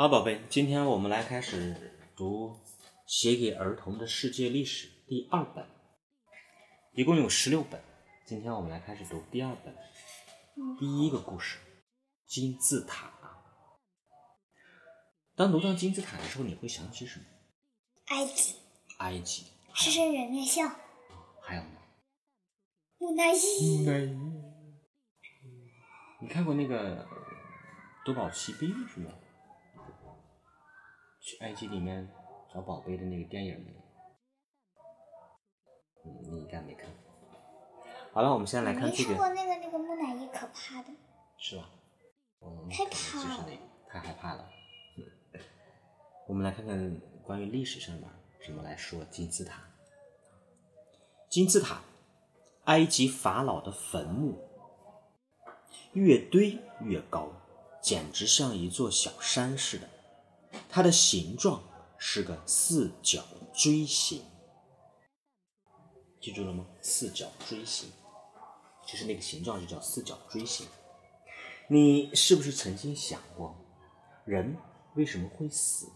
好，宝贝，今天我们来开始读《写给儿童的世界历史》第二本，一共有十六本。今天我们来开始读第二本，第一个故事——金字塔。当读到金字塔的时候，你会想起什么？埃及，埃及。狮身人面像。还有呢？木乃伊。木乃伊。你看过那个《夺宝奇兵》是吗？去埃及里面找宝贝的那个电影没？嗯，你应该没看。好了，我们现在来看这个。没看过那个那个木乃伊，可怕的。是吧？太怕了。就是那个，太害怕了。我们来看看关于历史上面怎么来说金字塔。金字塔，埃及法老的坟墓，越堆越高，简直像一座小山似的。它的形状是个四角锥形，记住了吗？四角锥形，就是那个形状就叫四角锥形。你是不是曾经想过，人为什么会死？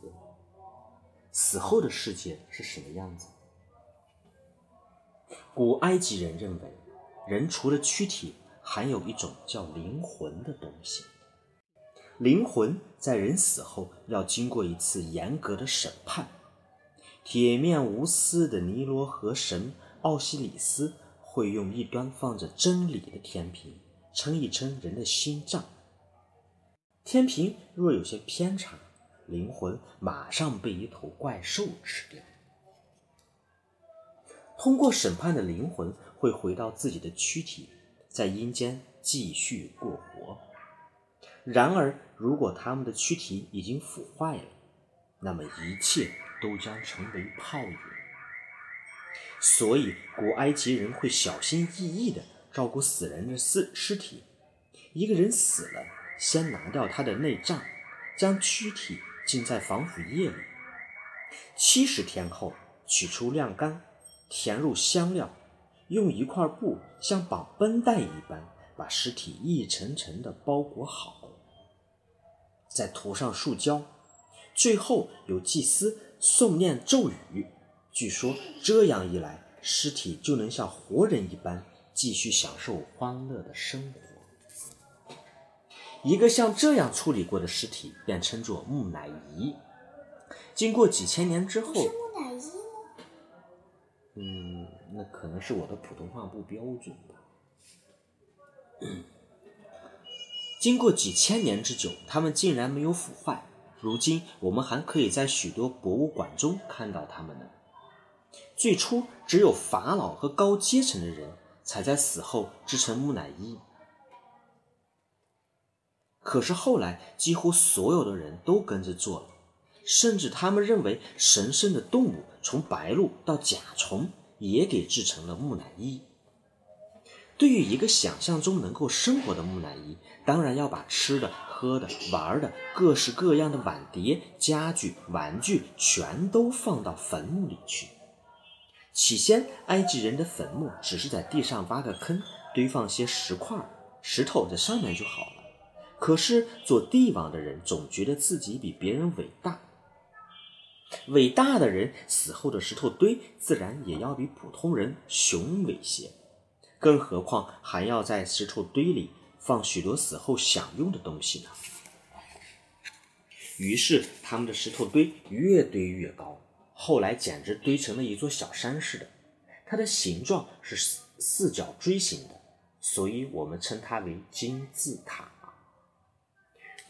死后的世界是什么样子？古埃及人认为，人除了躯体，还有一种叫灵魂的东西。灵魂在人死后要经过一次严格的审判。铁面无私的尼罗河神奥西里斯会用一端放着真理的天平称一称人的心脏。天平若有些偏差，灵魂马上被一头怪兽吃掉。通过审判的灵魂会回到自己的躯体，在阴间继续过活。然而，如果他们的躯体已经腐坏了，那么一切都将成为泡影。所以，古埃及人会小心翼翼地照顾死人的尸尸体。一个人死了，先拿掉他的内脏，将躯体浸在防腐液里。七十天后，取出晾干，填入香料，用一块布像绑绷带一般，把尸体一层层地包裹好。再涂上树胶，最后有祭司诵念咒语。据说这样一来，尸体就能像活人一般继续享受欢乐的生活。一个像这样处理过的尸体便称作木乃伊。经过几千年之后，是木乃伊吗？嗯，那可能是我的普通话不标准吧。经过几千年之久，它们竟然没有腐坏。如今，我们还可以在许多博物馆中看到它们呢。最初，只有法老和高阶层的人才在死后制成木乃伊。可是后来，几乎所有的人都跟着做了，甚至他们认为神圣的动物，从白鹭到甲虫，也给制成了木乃伊。对于一个想象中能够生活的木乃伊，当然要把吃的、喝的、玩的各式各样的碗碟、家具、玩具全都放到坟墓里去。起先，埃及人的坟墓只是在地上挖个坑，堆放些石块、石头在上面就好了。可是做帝王的人总觉得自己比别人伟大，伟大的人死后的石头堆自然也要比普通人雄伟些。更何况还要在石头堆里放许多死后享用的东西呢。于是他们的石头堆越堆越高，后来简直堆成了一座小山似的。它的形状是四四角锥形的，所以我们称它为金字塔。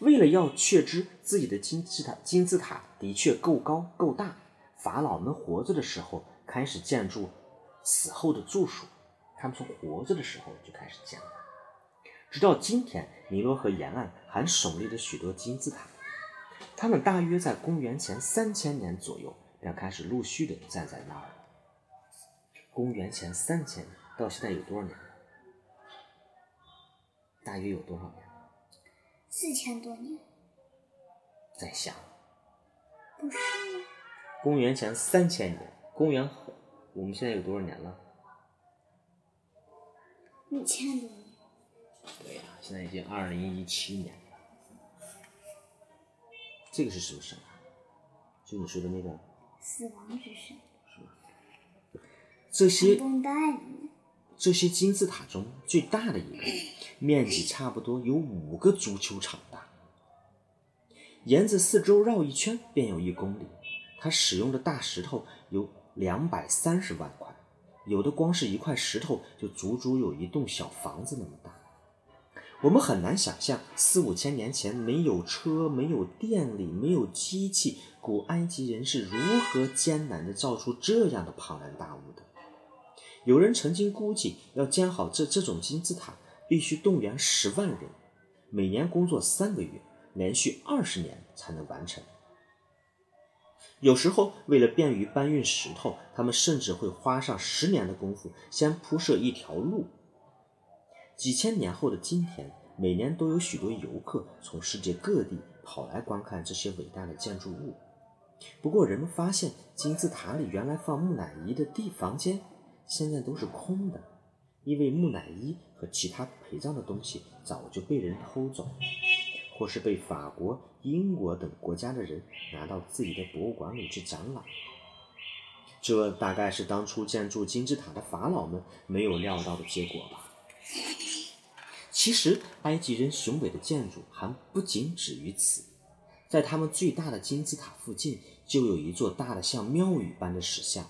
为了要确知自己的金字塔金字塔的确够高够大，法老们活着的时候开始建筑死后的住所。他们从活着的时候就开始讲了，直到今天，尼罗河沿岸还耸立着许多金字塔。他们大约在公元前三千年左右便开始陆续的站在那儿了。公元前三千到现在有多少年？大约有多少年？四千多年。在想？不是吗？公元前三千年，公元我们现在有多少年了？五千多年，对呀，现在已经二零一七年了。这个是什么神啊？就你说的那个死亡之神，这些绷带？这些金字塔中最大的一个，面积差不多有五个足球场大，沿着四周绕一圈便有一公里。它使用的大石头有两百三十万块，有的光是一块石头就足足有一栋小房子那么大。我们很难想象，四五千年前没有车、没有电力、没有机器，古埃及人是如何艰难地造出这样的庞然大物的。有人曾经估计，要建好这这种金字塔，必须动员十万人，每年工作三个月，连续二十年才能完成。有时候，为了便于搬运石头，他们甚至会花上十年的功夫，先铺设一条路。几千年后的今天，每年都有许多游客从世界各地跑来观看这些伟大的建筑物。不过，人们发现金字塔里原来放木乃伊的地房间，现在都是空的，因为木乃伊和其他陪葬的东西早就被人偷走了。或是被法国、英国等国家的人拿到自己的博物馆里去展览，这大概是当初建筑金字塔的法老们没有料到的结果吧。其实，埃及人雄伟的建筑还不仅止于此，在他们最大的金字塔附近，就有一座大的像庙宇般的石像，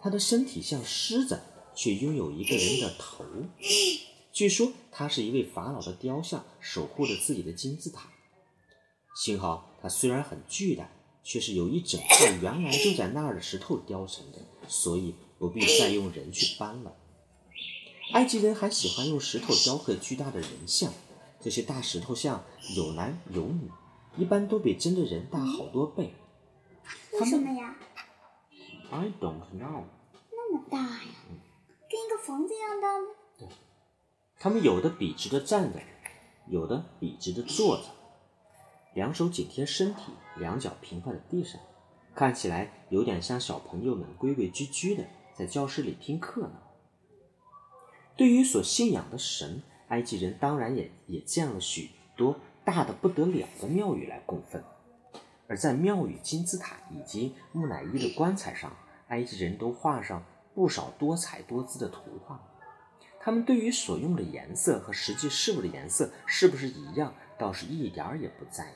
它的身体像狮子，却拥有一个人的头。据说他是一位法老的雕像，守护着自己的金字塔。幸好它虽然很巨大，却是由一整块原来就在那儿的石头雕成的，所以不必再用人去搬了。埃及人还喜欢用石头雕刻巨大的人像，这些大石头像有男有女，一般都比真的人大好多倍。为什么呀？I don't know。那么大呀，跟一个房子一样大吗？他们有的笔直的站着，有的笔直的坐着，两手紧贴身体，两脚平放在地上，看起来有点像小朋友们规规矩矩的在教室里听课呢。对于所信仰的神，埃及人当然也也建了许多大的不得了的庙宇来供奉，而在庙宇、金字塔以及木乃伊的棺材上，埃及人都画上不少多彩多姿的图画。他们对于所用的颜色和实际事物的颜色是不是一样，倒是一点儿也不在意。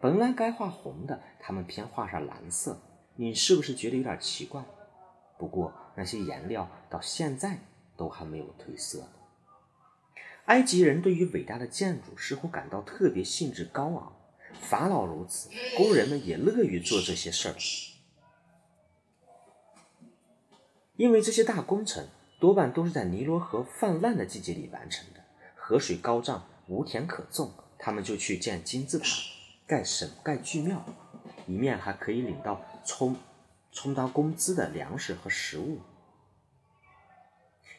本来该画红的，他们偏画上蓝色，你是不是觉得有点奇怪？不过那些颜料到现在都还没有褪色呢。埃及人对于伟大的建筑似乎感到特别兴致高昂，法老如此，工人们也乐于做这些事儿，因为这些大工程。多半都是在尼罗河泛滥的季节里完成的。河水高涨，无田可种，他们就去建金字塔、盖神、盖巨庙，一面还可以领到充充当工资的粮食和食物。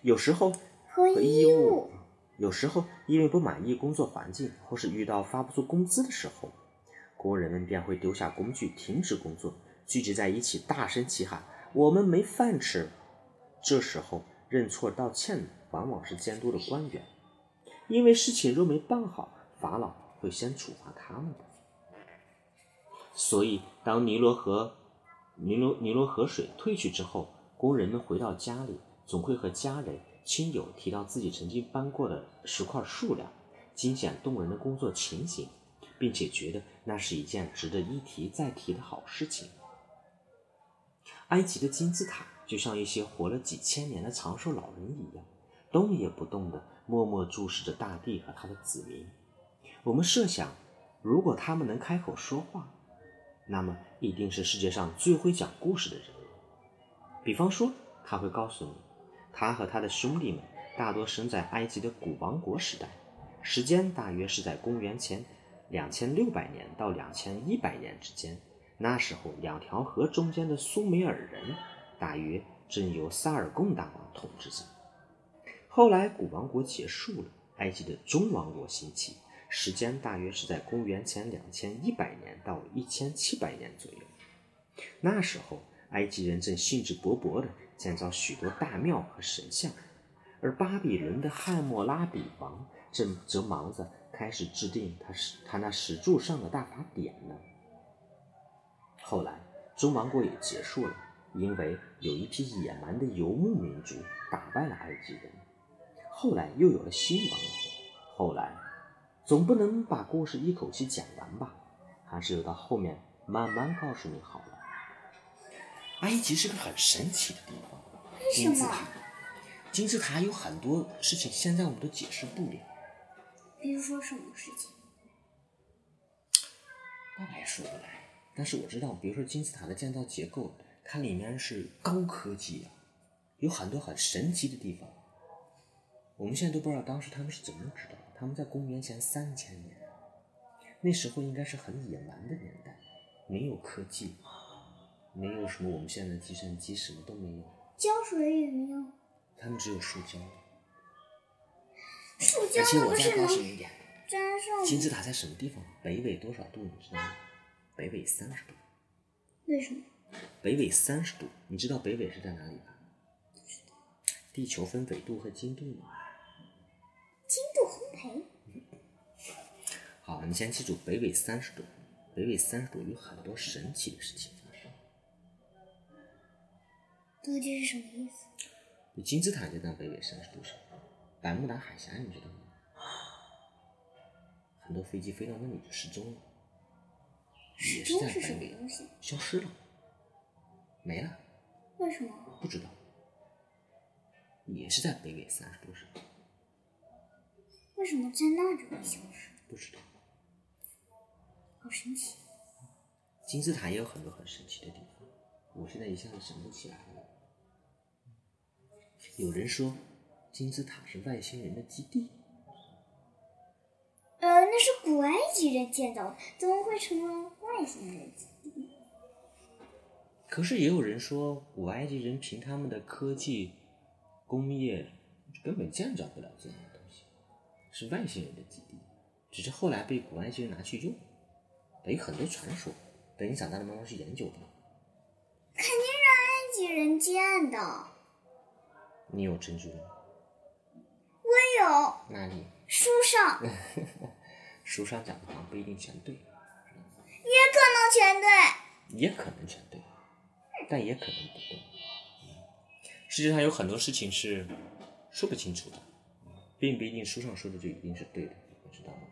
有时候和衣物，有时候因为不满意工作环境，或是遇到发不出工资的时候，工人们便会丢下工具，停止工作，聚集在一起，大声齐喊：“我们没饭吃！”这时候。认错道歉的往往是监督的官员，因为事情若没办好，法老会先处罚他们的。所以，当尼罗河尼罗尼罗河水退去之后，工人们回到家里，总会和家人亲友提到自己曾经搬过的石块数量、惊险动人的工作情形，并且觉得那是一件值得一提再提的好事情。埃及的金字塔。就像一些活了几千年的长寿老人一样，动也不动地默默注视着大地和他的子民。我们设想，如果他们能开口说话，那么一定是世界上最会讲故事的人。比方说，他会告诉你，他和他的兄弟们大多生在埃及的古王国时代，时间大约是在公元前两千六百年到两千一百年之间。那时候，两条河中间的苏美尔人。大约正由萨尔贡大王统治着。后来古王国结束了，埃及的中王国兴起，时间大约是在公元前两千一百年到一千七百年左右。那时候，埃及人正兴致勃勃地建造许多大庙和神像，而巴比伦的汉谟拉比王正则忙着开始制定他石他那石柱上的大法典呢。后来，中王国也结束了，因为有一批野蛮的游牧民族打败了埃及人。后来又有了新王国。后来，总不能把故事一口气讲完吧？还是留到后面慢慢告诉你好了。埃及是个很神奇的地方？金字塔，金字塔有很多事情现在我们都解释不了。比如说什么事情？那也说不来。但是我知道，比如说金字塔的建造结构，它里面是高科技啊，有很多很神奇的地方。我们现在都不知道当时他们是怎么知道的。他们在公元前三千年，那时候应该是很野蛮的年代，没有科技，没有什么我们现在的计算机，什么都没有。胶水也没有，他们只有树胶。塑胶而且我再告诉你一点？金字塔在什么地方？北纬多少度？你知道吗？北纬三十度。为什么？北纬三十度，你知道北纬是在哪里吧？地球分纬度和经度吗？经度烘焙。好，你先记住北纬三十度。北纬三十度有很多神奇的事情发生。到底是什么意思？金字塔就在北纬三十度上，百慕达海峡你知道吗？很多飞机飞到那里就失踪了，时也是在北纬？消失了，没了，为什么？不知道，也是在北纬三十度上，为什么在那就会消失？不知道。好神奇！金字塔也有很多很神奇的地方，我现在一下子想不起来了。有人说金字塔是外星人的基地，呃，那是古埃及人建造的，怎么会成为外星人？可是也有人说古埃及人凭他们的科技、工业根本建造不了这样的东西，是外星人的基地，只是后来被古埃及人拿去用，等于很多传说。等你长大了慢慢去研究吧。肯定是埃及人建的。你有证据吗？我有哪里书上，书上讲的好像不一定全对，也可能全对。也可能全对，但也可能不对。世界上有很多事情是说不清楚的，并不一定书上说的就一定是对的知道吗。